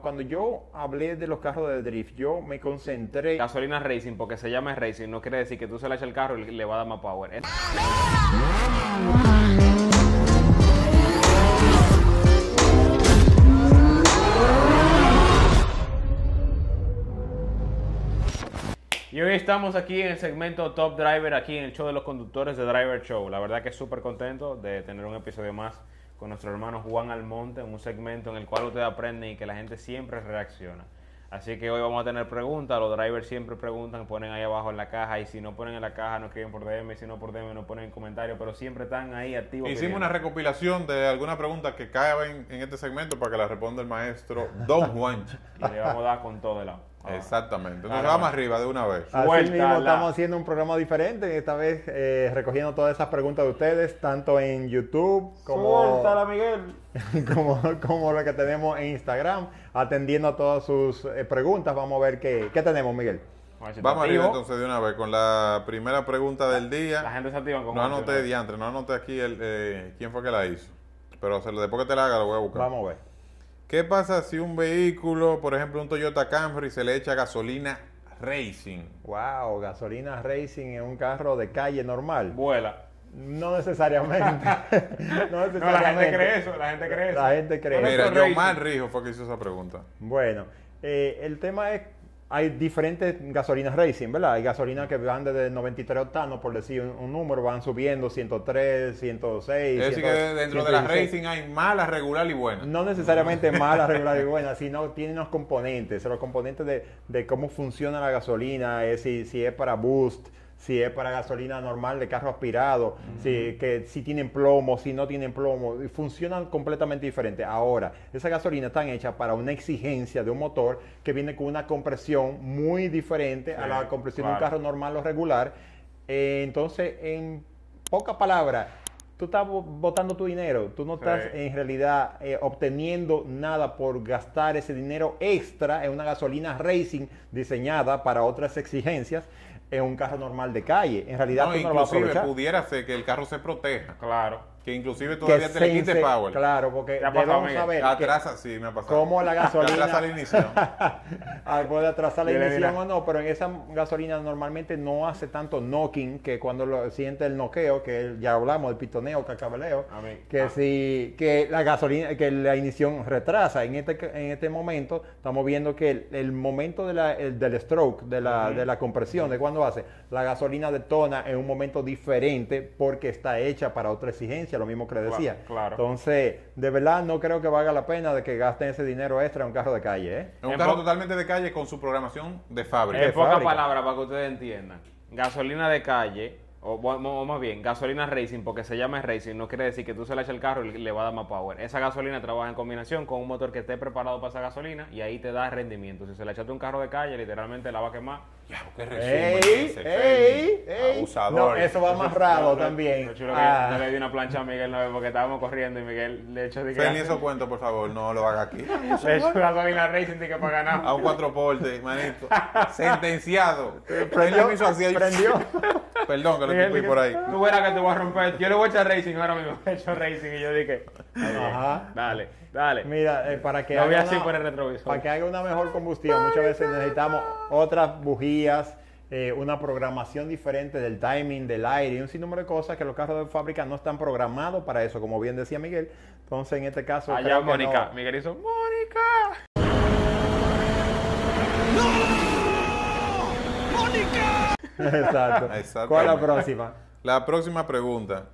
cuando yo hablé de los carros de drift, yo me concentré. Gasolina Racing, porque se llama Racing, no quiere decir que tú se le eches el carro y le va a dar más power. Y hoy estamos aquí en el segmento Top Driver, aquí en el show de los conductores de Driver Show. La verdad que súper contento de tener un episodio más con nuestro hermano Juan Almonte, un segmento en el cual ustedes aprenden y que la gente siempre reacciona. Así que hoy vamos a tener preguntas, los drivers siempre preguntan, ponen ahí abajo en la caja y si no ponen en la caja no escriben por DM, si no por DM no ponen en comentarios, pero siempre están ahí activos. Hicimos una recopilación de algunas preguntas que caen en este segmento para que las responda el maestro Don Juan. y le vamos a dar con todo el lado. Exactamente. Entonces vamos arriba de una vez. Así mismo estamos haciendo un programa diferente, esta vez eh, recogiendo todas esas preguntas de ustedes, tanto en YouTube como, Miguel. como, como lo que tenemos en Instagram, atendiendo a todas sus eh, preguntas. Vamos a ver qué, qué tenemos, Miguel. Vamos arriba entonces de una vez con la primera pregunta del día. La gente se activa con No anoté diantre, no anoté aquí el, eh, quién fue que la hizo. Pero después que te la haga lo voy a buscar. Vamos a ver. ¿Qué pasa si un vehículo, por ejemplo un Toyota Camry, se le echa gasolina racing? Wow, gasolina racing en un carro de calle normal. Vuela. No necesariamente. no necesariamente. la gente cree eso, la gente cree eso. La gente cree eso. Mira, yo más Rijo fue que hizo esa pregunta. Bueno, eh, el tema es hay diferentes gasolinas racing, ¿verdad? Hay gasolinas que van desde 93 octanos, por decir un, número, van subiendo 103, 106. Es decir, que dentro de la racing hay mala, regular y buena. No necesariamente mala, regular y buena, sino tienen los componentes, los componentes de, de cómo funciona la gasolina, es si, si es para boost, si es para gasolina normal de carro aspirado, si, que, si tienen plomo, si no tienen plomo, funcionan completamente diferente. Ahora, esa gasolina está hecha para una exigencia de un motor que viene con una compresión muy diferente a la compresión de un carro normal o regular. Eh, entonces, en pocas palabras, tú estás botando tu dinero, tú no estás en realidad eh, obteniendo nada por gastar ese dinero extra en una gasolina racing diseñada para otras exigencias es un carro normal de calle. En realidad, no, no lo pudiera ser que el carro se proteja. Claro. Que inclusive todavía te le quite power. Claro, porque debemos saber Atrasa, sí, me ha pasado. cómo la gasolina... atrasa la ignición. Ah, puede atrasar la ignición o no, pero en esa gasolina normalmente no hace tanto knocking que cuando lo siente el noqueo, que ya hablamos del pitoneo, cacabeleo, que ah. si que la gasolina, que la ignición retrasa. En este, en este momento estamos viendo que el, momento de la, del stroke, de la, de la compresión, de cuando hace, la gasolina detona en un momento diferente porque está hecha para otra exigencia lo mismo que le decía. Claro, Entonces, de verdad no creo que valga la pena de que gasten ese dinero extra en un carro de calle. ¿eh? un carro totalmente de calle con su programación de fábrica. En pocas palabras, para que ustedes entiendan. Gasolina de calle o, más bien, gasolina racing, porque se llama racing, no quiere decir que tú se le eches el carro y le va a dar más power. Esa gasolina trabaja en combinación con un motor que esté preparado para esa gasolina y ahí te da rendimiento. Si se le echaste un carro de calle, literalmente la va a quemar. Ya, qué resumen ey, ey, Abusador. No, eso va amarrado también. ah. no le di una plancha a Miguel no, porque estábamos corriendo y Miguel le echó de que... eso cuento, por favor, no lo haga aquí. Le echó gasolina racing de que para ganar. A un cuatro porte, manito. Sentenciado. Prendió. Prendió. Perdón, que lo fui por ahí. Tú verás que te voy a romper. Yo le voy a echar racing ahora mismo. He hecho racing y yo dije. Ajá. Dale, dale. Mira, eh, para que. No haga así por el retrovisor. Para que haga una mejor combustión, muchas veces necesitamos otras bujías. Eh, una programación diferente del timing, del aire y un sinnúmero de cosas que los carros de fábrica no están programados para eso, como bien decía Miguel. Entonces, en este caso. Allá Mónica. Miguel hizo: ¡Mónica! ¡No! Exacto. ¿Cuál es la próxima? La próxima pregunta.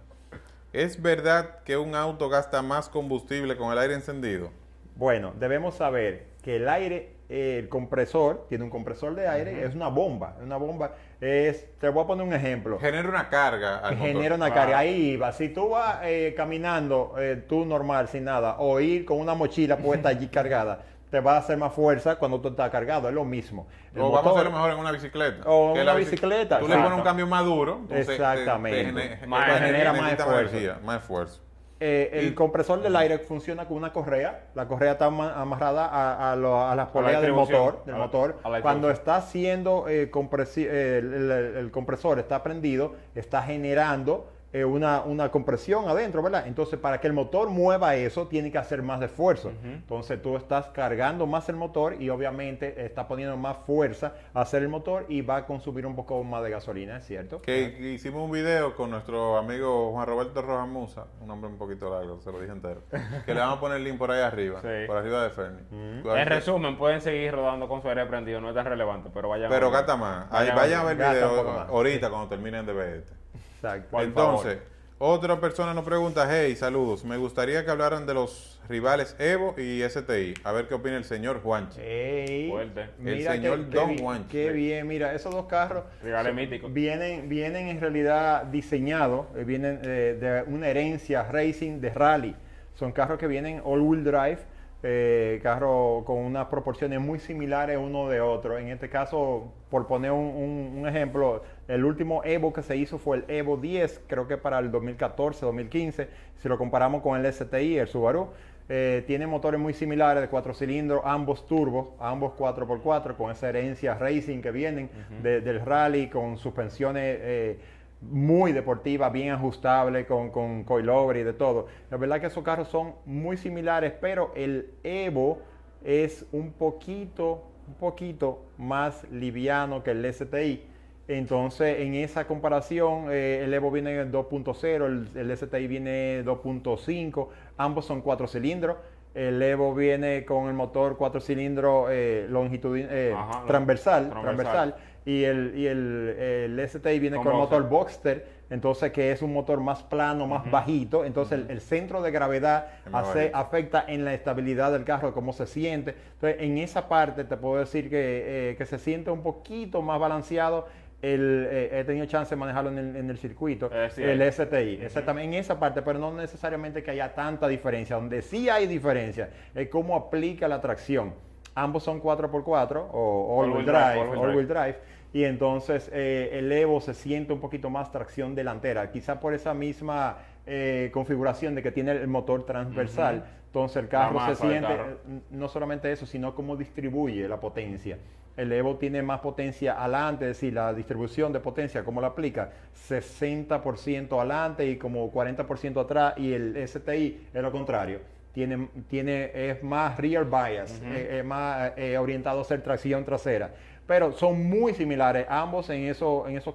¿Es verdad que un auto gasta más combustible con el aire encendido? Bueno, debemos saber que el aire, el compresor, tiene un compresor de aire, es una bomba. Una bomba es, te voy a poner un ejemplo. Genera una carga. Al Genera una carga. Ahí va. Si tú vas eh, caminando, eh, tú normal, sin nada, o ir con una mochila puesta allí cargada, te va a hacer más fuerza cuando tú estás cargado, es lo mismo. o vamos a hacerlo mejor en una bicicleta. O en una bicicleta. Tú le pones un cambio más duro. Exactamente. genera más esfuerzo. más esfuerzo. Eh, el compresor del aire funciona con una correa. La correa está amarrada a, a, las poleas del motor. Del motor. Cuando está haciendo eh, el, el, compresor, está prendido, está generando eh, una, una compresión adentro, ¿verdad? Entonces, para que el motor mueva eso, tiene que hacer más esfuerzo. Entonces, tú estás cargando más el motor y obviamente está poniendo más fuerza a hacer el motor y va a consumir un poco más de gasolina, ¿es cierto? Que hicimos un video con nuestro amigo Juan Roberto Rojas Musa, un nombre un poquito largo, se lo dije entero, que le vamos a poner el link por ahí arriba, Sí. por arriba de Fernie. En resumen, pueden seguir rodando con su aire prendido, no es tan relevante, pero vayan Pero a ver. gasta más. Ahí, Vayan a vayan a ver el video poco más. ahorita cuando terminen de ver este. Exacto. Por Entonces, otra persona nos pregunta, hey, saludos, me gustaría que hablaran de los rivales Evo y STI. A ver qué opina el señor Juanchi. Ey, Fuerte. El mira señor Don Juancho. Qué bien, mira, esos dos carros Rivales míticos. vienen, vienen en realidad diseñados, eh, vienen eh, de una herencia racing de rally. Son carros que vienen all-wheel drive, eh, carros con unas proporciones muy similares uno de otro. En este caso, por poner un, un- un ejemplo, el último Evo que se hizo fue el Evo 10, creo que para el 2014-2015. Si lo comparamos con el STI, el Subaru, eh, tiene motores muy similares de cuatro cilindros, ambos turbos, ambos 4x4, con esa herencia racing que vienen de- del rally, con suspensiones eh, muy deportivas, bien ajustables, con, con coilover y de todo. La verdad que esos carros son muy similares, pero el Evo es un poquito, un poquito más liviano que el STI. Entonces, en esa comparación, eh, el Evo viene en 2.0, el, el STI viene 2.5, ambos son cuatro cilindros. El Evo viene con el motor cuatro cilindros eh, eh, transversal, transversal. transversal, y el, y el, el STI viene Con con, motor Boxster, entonces que es un motor más plano, más bajito, entonces el, el centro de gravedad hace- afecta en la estabilidad del carro, cómo se siente. Entonces, en esa parte te puedo decir que, eh, que se siente un poquito más balanceado. El, eh, he tenido chance de manejarlo en el, en el circuito, Eh, sí, el. STI, exactamente en esa parte, pero no necesariamente que haya tanta diferencia. Donde sí hay diferencia es cómo aplica la tracción. Ambos son 4x4 o all-wheel All-wheel drive, drive, all-wheel all-wheel drive. Y entonces eh, el Evo se siente un poquito más tracción delantera, quizá por esa misma eh, configuración de que tiene el motor transversal. Entonces el carro se siente, carro. no solamente eso, sino cómo distribuye la potencia. El Evo tiene más potencia adelante, es decir, la distribución de potencia, ¿cómo la aplica? 60% adelante y como 40% atrás, y el STI es lo contrario. Tiene, tiene, es más rear bias, eh, es más eh, orientado a hacer tracción trasera. Pero son muy similares, ambos en, eso, en esos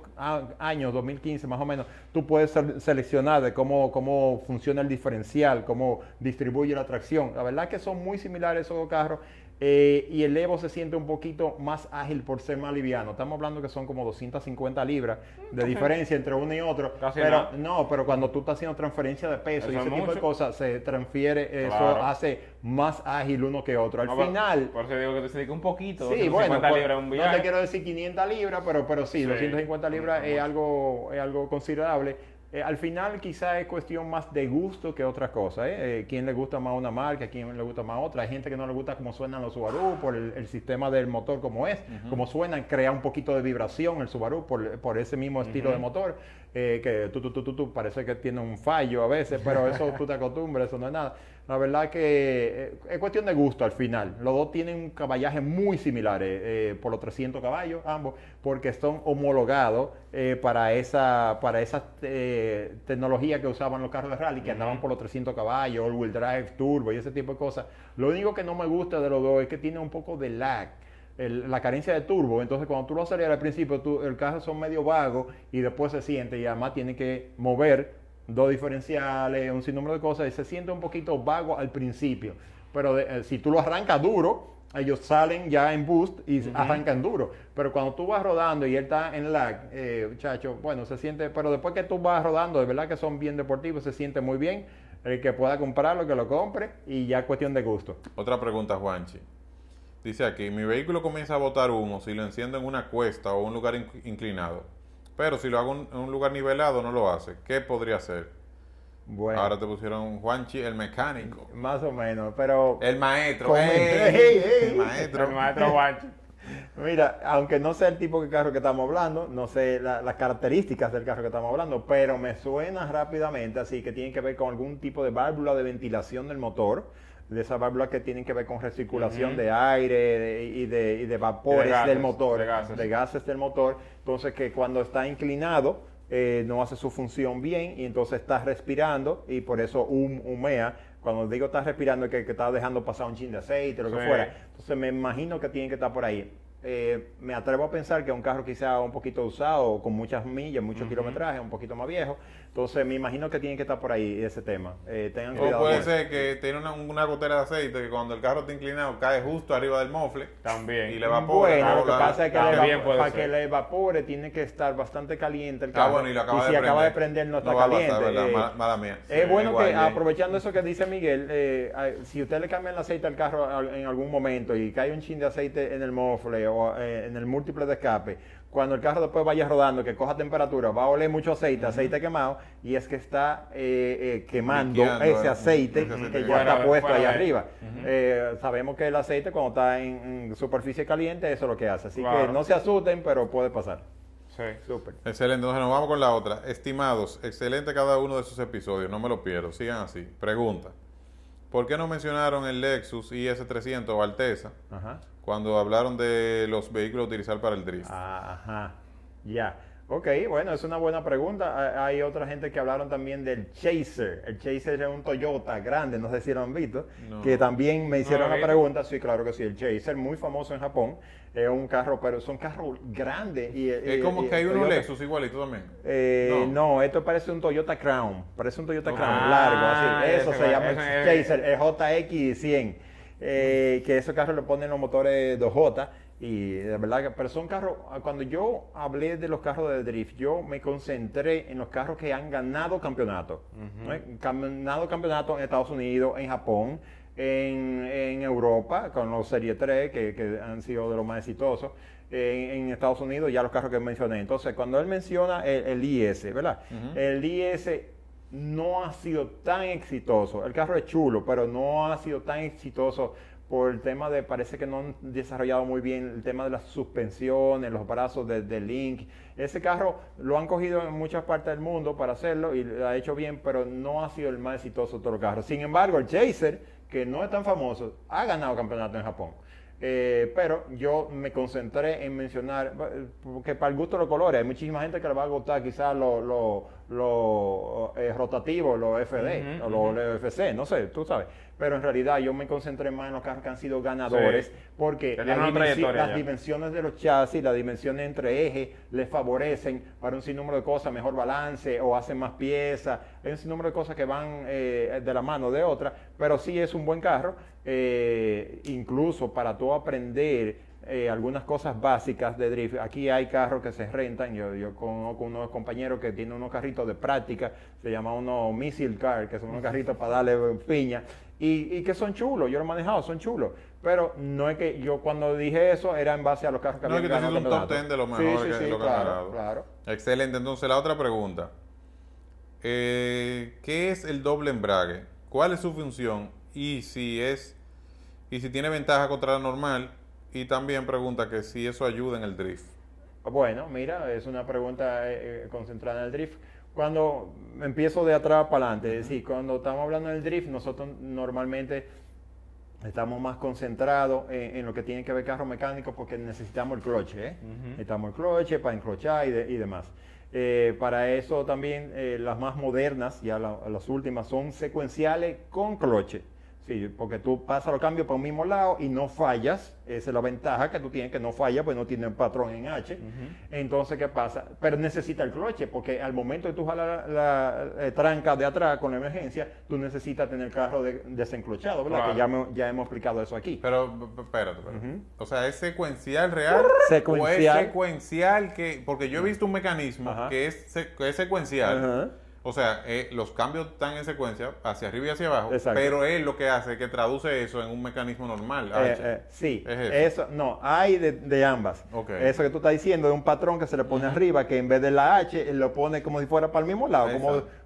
años, 2015 más o menos, tú puedes se- seleccionar de cómo, cómo funciona el diferencial, cómo distribuye la tracción. La verdad que son muy similares esos dos carros. Eh, y el Evo se siente un poquito más ágil por ser más liviano. Estamos hablando que son como 250 libras de diferencia entre uno y otro. Casi pero nada. no, pero cuando tú estás haciendo transferencia de peso y ese es tipo de cosas, se transfiere, eso Claro. hace más ágil uno que otro. Al No, final, Por eso digo que te dedica un poquito. Sí, 250 bueno, pues, libras un no viaje. te quiero decir 500 libras, pero, pero sí, Sí. 250 libras es Mucho. algo, es algo considerable. Eh, al final quizá es cuestión más de gusto que otra cosa. ¿eh? Eh, quién le gusta más una marca, quién le gusta más otra. Hay gente que no le gusta cómo suenan los Subaru por el, el sistema del motor como es, como suenan, crea un poquito de vibración el Subaru por, por ese mismo estilo de motor, eh, que tú, tú, tú, tú, tú, parece que tiene un fallo a veces, pero eso tú te acostumbras, eso no es nada. La verdad que eh, es cuestión de gusto al final. Los dos tienen un caballaje muy similares, eh, por los 300 caballos, ambos, porque son homologados eh, para esa, para esa eh, tecnología que usaban los carros de rally, que andaban por los 300 caballos, all-wheel drive, turbo y ese tipo de cosas. Lo único que no me gusta de los dos es que tiene un poco de lag. El- la carencia de turbo, entonces cuando tú lo aceleras al principio, tú- el carro son medio vago y después se siente y además tiene que mover dos diferenciales, un sinnúmero de cosas y se siente un poquito vago al principio. Pero de- eh, si tú lo arrancas duro, ellos salen ya en boost y arrancan duro. Pero cuando tú vas rodando y él está en lag, eh, muchacho, bueno, se siente, pero después que tú vas rodando, de verdad que son bien deportivos, se siente muy bien. El que pueda comprarlo, que lo compre y ya cuestión de gusto. Otra pregunta, Juanchi. Dice aquí, mi vehículo comienza a botar humo si lo enciendo en una cuesta o un lugar in- inclinado. Pero si lo hago en un lugar nivelado no lo hace. ¿Qué podría hacer? Bueno, Ahora te pusieron Juanchi, el mecánico. más o menos, pero El maestro. Come- ¡ey! ey, ey. El maestro. El maestro Guanchi. Mira, aunque no sé el tipo de carro que estamos hablando, no sé la- las características del carro que estamos hablando, pero me suena rápidamente así que tiene que ver con algún tipo de válvula de ventilación del motor, de esas válvulas que tienen que ver con recirculación de aire de- y, de, y de vapores gases, del motor, de gases. gases del motor. Entonces que cuando está inclinado, eh, no hace su función bien y entonces está respirando y por eso hum- humea. Cuando digo está respirando es que, que está dejando pasar un chin de aceite, lo que fuera. Entonces me imagino que tiene que estar por ahí. Eh, me atrevo a pensar que un carro quizá un poquito usado, con muchas millas, muchos kilometrajes, un poquito más viejo. Entonces me imagino que tiene que estar por ahí ese tema. Eh, tengan O puede ser que tiene una, una gotera de aceite que cuando el carro está inclinado cae justo arriba del mofle También. y le evapora. Bueno, lo que pasa es que le para ser. que le evapore tiene que estar bastante caliente el Ah, carro. bueno, y lo acaba si de acaba de prender. no está No caliente. pasar, eh, Mala- mala mía. Es Sí, bueno que, aprovechando eso que dice Miguel, eh, si usted le cambia el aceite al carro en algún momento y cae un chin de aceite en el mofle o eh, en el múltiple de escape, cuando el carro después vaya rodando, que coja temperatura, va a oler mucho aceite, aceite quemado, y es que está eh, eh, quemando Liqueando, ese eh, aceite ese aceite que ya está puesto ahí arriba. Eh, sabemos que el aceite cuando está en, en superficie caliente, eso es lo que hace. Así Claro. que no se asusten, pero puede pasar. Sí. Súper. Excelente, entonces nos vamos con la otra. Estimados, excelente cada uno de sus episodios, no me lo pierdo, sigan así. Pregunta, ¿por qué no mencionaron el Lexus IS300 o Alteza Ajá. cuando hablaron de los vehículos a utilizar para el drift? Ajá. Ya. Ok, bueno, es una buena pregunta. Ha- Hay otra gente que hablaron también del Chaser. El Chaser es un Toyota grande, no sé si lo han visto, No. que también me hicieron lo la visto. pregunta. Sí, claro que sí. El Chaser, muy famoso en Japón. Es un carro, pero son carros grandes. Y, es y- como y que hay unos Toyota- Lexus igualito también. Eh, No. no. esto parece un Toyota Crown. Parece un Toyota. Crown Ah, largo. Así. Eso ese se llama es- Chaser, el JX100. Eh, que esos carros le ponen los motores 2J. Y de verdad que, pero son carros, cuando yo hablé de los carros de drift, yo me concentré en los carros que han ganado campeonato. ¿no? Ganado campeonato en Estados Unidos, en Japón, en, en Europa, con los Serie 3, que, que han sido de los más exitosos. En, en Estados Unidos, ya los carros que mencioné. Entonces, cuando él menciona el, el IS, ¿verdad? El IS no ha sido tan exitoso. El carro es chulo, pero no ha sido tan exitoso por el tema de, parece que no han desarrollado muy bien el tema de las suspensiones, los brazos de, de Link. Ese carro lo han cogido en muchas partes del mundo para hacerlo y lo ha hecho bien, pero no ha sido el más exitoso de todos los carros. Sin embargo, el Chaser, que no es tan famoso, ha ganado campeonato en Japón. Eh, pero yo me concentré en mencionar, eh, porque para el gusto de los colores, hay muchísima gente que le va a gustar quizás los lo, lo, eh, rotativos, los FD Ujú, o los FC, no sé, tú sabes. Pero en realidad yo me concentré más en los carros que han sido ganadores, Sí. porque Que las, dimensi- ya. dimensiones de los chasis, las dimensiones entre ejes, les favorecen para un sinnúmero de cosas, mejor balance o hacen más piezas. Hay un sinnúmero de cosas que van eh, de la mano de otra, pero sí es un buen carro, eh, incluso para tú aprender eh, algunas cosas básicas de drift. Aquí hay carros que se rentan. Yo, yo conozco unos compañeros que tienen unos carritos de práctica, se llama unos missile car, que son unos carritos para darle piña, y, y que son chulos. Yo lo he manejado, son chulos. Pero no es que yo cuando dije eso era en base a los carros que No, es habían que te ganado hiciste un top campeonato. 10 de lo Sí, mejor sí, que, sí, lo que claro, ganado. claro. Excelente. Entonces, la otra pregunta. Eh, ¿Qué es el doble embrague? ¿Cuál es su función? Y si es y si tiene ventaja contra la normal. Y también pregunta que si eso ayuda en el drift. Bueno, mira, es una pregunta eh, eh, concentrada en el drift. Cuando empiezo de atrás para adelante, es decir, cuando estamos hablando del drift, nosotros normalmente estamos más concentrados en, en lo que tiene que ver carro mecánico porque necesitamos el cloche, ¿eh? Necesitamos el cloche para enclochar y, de- y demás. Eh, para eso también eh, las más modernas, ya la- las últimas, son secuenciales con cloche. Sí, porque tú pasas los cambios por un mismo lado y no fallas. Esa es la ventaja que tú tienes, que no falla, pues no tiene patrón en H. Entonces, ¿qué pasa? Pero necesita el cloche, porque al momento de tú jalar la, la, eh, tranca de atrás con la emergencia, tú necesitas tener el carro de- desenclochado, ¿verdad? Claro. Que ya, me- ya hemos explicado eso aquí. Pero, espérate, espérate. O sea, ¿es secuencial real? Secuencial. ¿O es secuencial que...? Porque yo he visto un mecanismo Ajá. que es, que es secuencial. O sea, eh, los cambios están en secuencia, hacia arriba y hacia abajo, Exacto. pero él lo que hace es que traduce eso en un mecanismo normal. Eh, eh, sí, Es eso. eso. no, hay de, de ambas. Eso que tú estás diciendo es un patrón que se le pone arriba, que en vez de la H, lo pone como si fuera para el mismo lado,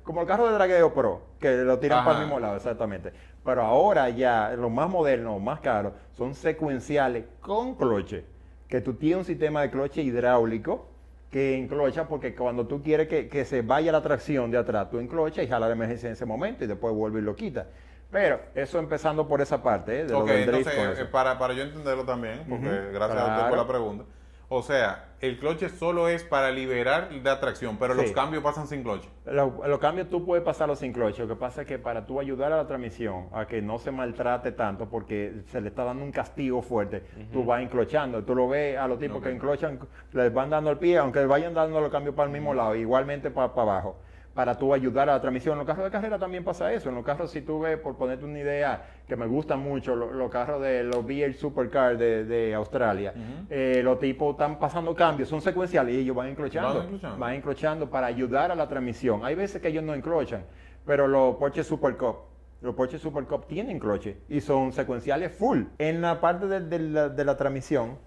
como, el carro de dragueo Pro, que lo tiran Ajá. para el mismo lado, exactamente. Pero ahora ya, los más modernos, más caros, son secuenciales con cloche, que tú tienes un sistema de cloche hidráulico que enclocha porque cuando tú quieres que, que se vaya la tracción de atrás, tú enclochas y jala la emergencia en ese momento y después vuelve y lo quita. Pero eso empezando por esa parte, ¿eh? de Ok, entonces, eh, para, para yo entenderlo también, porque gracias a usted por la pregunta. O sea, el cloche solo es para liberar la tracción, pero Sí. los cambios pasan sin cloche. Los los cambios tú puedes pasarlos sin cloche. Lo que pasa es que para tú ayudar a la transmisión a que no se maltrate tanto porque se le está dando un castigo fuerte, tú vas enclochando. Tú lo ves a los tipos que enclochan, les van dando el pie, aunque vayan dando los cambios para el mismo lado, igualmente para, abajo. Para tú ayudar a la transmisión. En los carros de carrera también pasa eso. En los carros, si tú ves, por ponerte una idea, que me gustan mucho, lo- los, carros de los VL Supercar de, de Australia, eh, los tipos están pasando cambios, son secuenciales y ellos van enclochando. Van encrochando para ayudar a la transmisión. Hay veces que ellos no encrochan, pero los Porsche Super Cup, los Porsche Super Cup tienen cloche y son secuenciales full. En la parte de, de la, de la transmisión,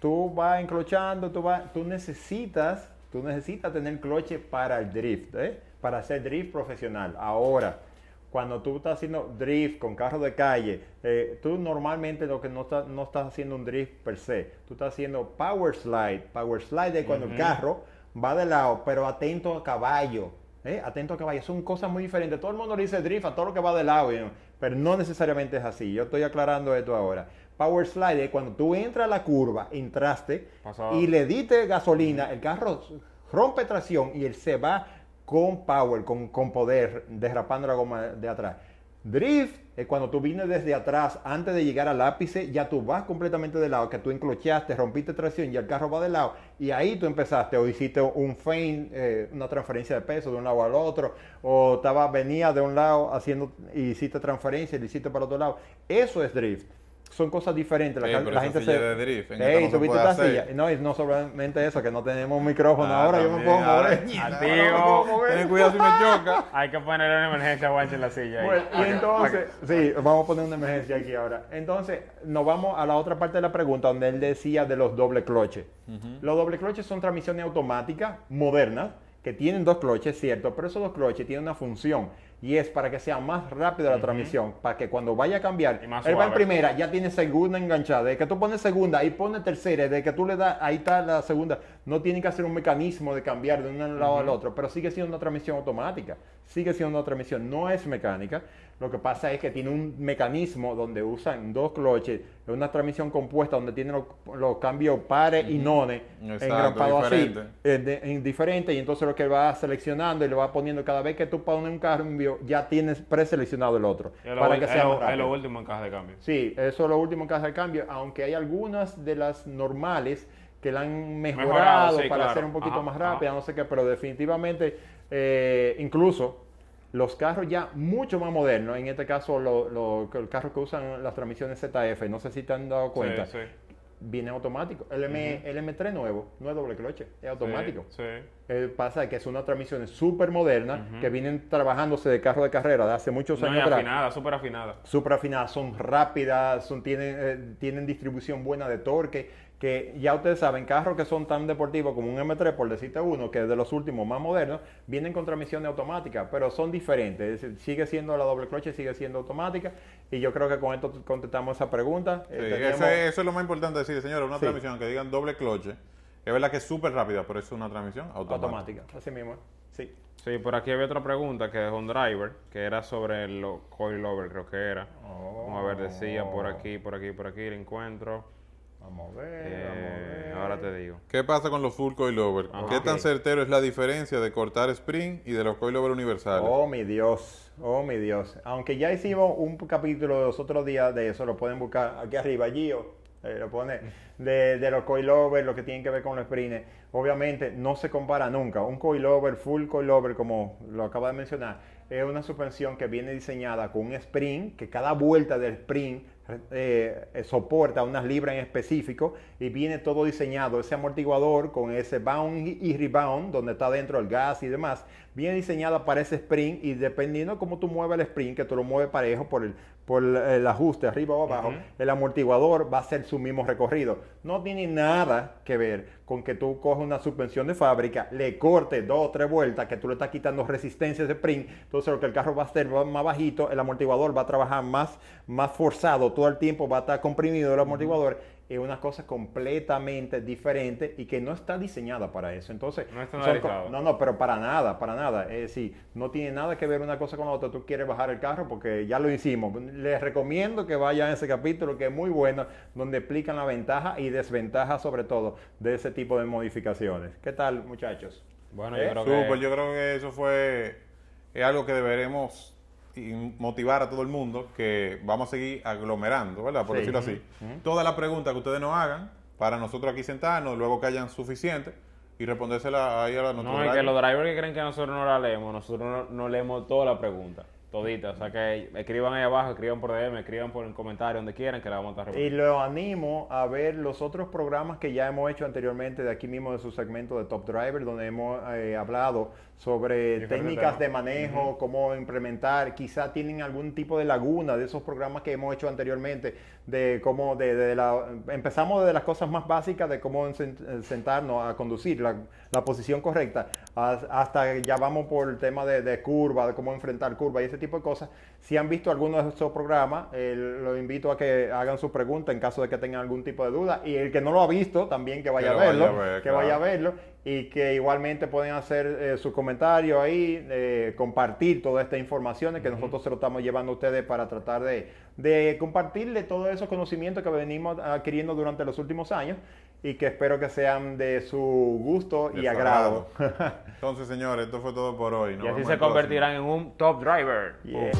tú vas encrochando, tú, vas, tú necesitas, tú necesitas tener cloche para el drift, ¿eh? para hacer drift profesional. Ahora, cuando tú estás haciendo drift con carro de calle, eh, tú normalmente lo que no, estás no estás haciendo un drift per se, tú estás haciendo power slide. Power slide es cuando el carro va de lado, pero atento a caballo. ¿eh? Atento a caballo, son cosas muy diferentes. Todo el mundo le dice drift a todo lo que va de lado, ¿no? pero no necesariamente es así. Yo estoy aclarando esto ahora. Power slide es cuando tú entras a la curva, entraste Pasado. y le diste gasolina, el carro rompe tracción y él se va con power, con, con poder, derrapando la goma de atrás. Drift es cuando tú vienes desde atrás, antes de llegar al ápice, ya tú vas completamente de lado, que tú enclochaste, rompiste tracción y el carro va de lado, y ahí tú empezaste, o hiciste un feint, eh, una transferencia de peso de un lado al otro, o estaba, venía de un lado haciendo, y hiciste transferencia y lo hiciste para otro lado. Eso es drift. Son cosas diferentes. La, pero la gente se. de drift, no ¿tuviste hacer. silla? No, y no solamente eso, que no tenemos un micrófono Ah, ahora, yo me puedo ahora- mover. Tío. Ten cuidado si me choca. Hay que ponerle una emergencia a Guanche en la silla. ahí. Bueno, Para y entonces, sí, vamos a poner una emergencia aquí ahora. Entonces, nos vamos a la otra parte de la pregunta donde él decía de los doble cloches. Los doble cloches son transmisiones automáticas modernas que tienen dos cloches, cierto, pero esos dos cloches tienen una función y es para que sea más rápida la transmisión, para que cuando vaya a cambiar, él va en primera, ya tiene segunda enganchada, de que tú pones segunda y pones tercera, de que tú le das, ahí está la segunda, no tiene que hacer un mecanismo de cambiar de un lado al otro, pero sigue siendo una transmisión automática, sigue siendo una transmisión, no es mecánica, lo que pasa es que tiene un mecanismo donde usan dos cloches, es una transmisión compuesta donde tiene los, los cambios pares y nones Exacto, engrampados así, diferente. de- en diferente y entonces lo que va seleccionando y lo va poniendo cada vez que tú pones un cambio ya tienes preseleccionado el otro Es lo, para que es sea es lo último en caja de cambio. Sí, eso es lo último que hace el cambio, aunque hay algunas de las normales que la han mejorado, Mejorado, sí, para claro. hacer un poquito Ajá, más ajá. rápida, no sé qué, pero definitivamente, eh, incluso los carros ya mucho más modernos, en este caso lo- lo- el carro que usan las transmisiones ZF, no sé si te han dado cuenta, Sí, sí. viene automático. El, M, el M3 nuevo no es doble cloche, es automático. Sí. Eh, pasa que es una transmisión súper moderna que vienen trabajándose de carro de carrera de hace muchos No, años atrás afinada, súper afinada. súper afinadas, son rápidas, son, tienen, eh, tienen distribución buena de torque, que ya ustedes saben, carros que son tan deportivos como un M3, por decirte uno, que es de los últimos más modernos, vienen con transmisiones automáticas, pero son diferentes. Es decir, sigue siendo la doble cloche, sigue siendo automática, y yo creo que con esto contestamos esa pregunta. Sí, Eh, eso, es, lo más importante decir, señora, una Sí. transmisión que digan doble cloche. Es verdad que es súper rápida, pero es una transmisión automática. automática, así mismo. Sí. Sí, por aquí había otra pregunta que es un driver, que era sobre el lo- coilover, creo que era. Vamos a ver, decía por aquí, por aquí, por aquí, el encuentro. Vamos a ver, Eh, vamos a ver. ahora te digo. ¿Qué pasa con los full coilover? Ajá. ¿Qué tan certero es la diferencia de cortar spring y de los coilover universales? Oh, mi Dios, oh, mi Dios. Aunque ya hicimos un capítulo los otros días de eso, lo pueden buscar aquí arriba, Gio, eh, lo pone, de, de los coilovers, lo que tienen que ver con los sprints. Obviamente no se compara nunca. Un coilover, full coilover, como lo acaba de mencionar, es una suspensión que viene diseñada con un spring, que cada vuelta del spring eh, eh, soporta unas libras en específico y viene todo diseñado, ese amortiguador con ese bound y rebound, donde está dentro el gas y demás, viene diseñada para ese spring y dependiendo cómo tú mueves el spring, que tú lo mueves parejo por el, por el, ajuste arriba o abajo, el amortiguador va a hacer su mismo recorrido. No tiene nada que ver con que tú coges una suspensión de fábrica, le cortes dos o tres vueltas, que tú le estás quitando resistencia de spring, entonces lo que el carro va a hacer va más bajito, el amortiguador va a trabajar más, más forzado, todo el tiempo va a estar comprimido el amortiguador es una cosa completamente diferente y que no está diseñada para eso. Entonces, No está no, no, pero para nada, para nada. Es decir, no tiene nada que ver una cosa con la otra. Tú quieres bajar el carro porque ya lo hicimos. Les recomiendo que vayan a ese capítulo que es muy bueno, donde explican la ventaja y desventaja sobre todo de ese tipo de modificaciones. ¿Qué tal, muchachos? Bueno, ¿Eh? yo creo Súper, que... yo creo que eso fue es algo que deberemos y motivar a todo el mundo que vamos a seguir aglomerando, ¿verdad? Por Sí. decirlo así. Todas las preguntas que ustedes nos hagan, para nosotros aquí sentarnos, luego que hayan suficientes, y respondérsela ahí a la No, es que los drivers que creen que nosotros no la leemos, nosotros no, no leemos toda la pregunta, todita. O sea que escriban ahí abajo, escriban por DM, escriban por el comentario, donde quieran, que la vamos a estar Y lo animo a ver los otros programas que ya hemos hecho anteriormente de aquí mismo de su segmento de Top Driver, donde hemos eh, hablado sobre técnicas de manejo, cómo implementar, quizá tienen algún tipo de laguna de esos programas que hemos hecho anteriormente, de cómo, de, de la, empezamos de las cosas más básicas, de cómo sen- sentarnos a conducir, la, la posición correcta, hasta ya vamos por el tema de, de curva, de cómo enfrentar curva y ese tipo de cosas. Si han visto alguno de esos programas, eh, los invito a que hagan su pregunta en caso de que tengan algún tipo de duda. Y el que no lo ha visto, también que vaya Que a vaya verlo, a ver, que claro. vaya a verlo. Y que igualmente pueden hacer eh, su comentario ahí, eh, compartir toda esta información que nosotros se lo estamos llevando a ustedes para tratar de, de compartirle todos esos conocimientos que venimos adquiriendo durante los últimos años y que espero que sean de su gusto y De agrado. Entonces, señores, esto fue todo por hoy. Nos Y así se convertirán en un top driver. Yeah.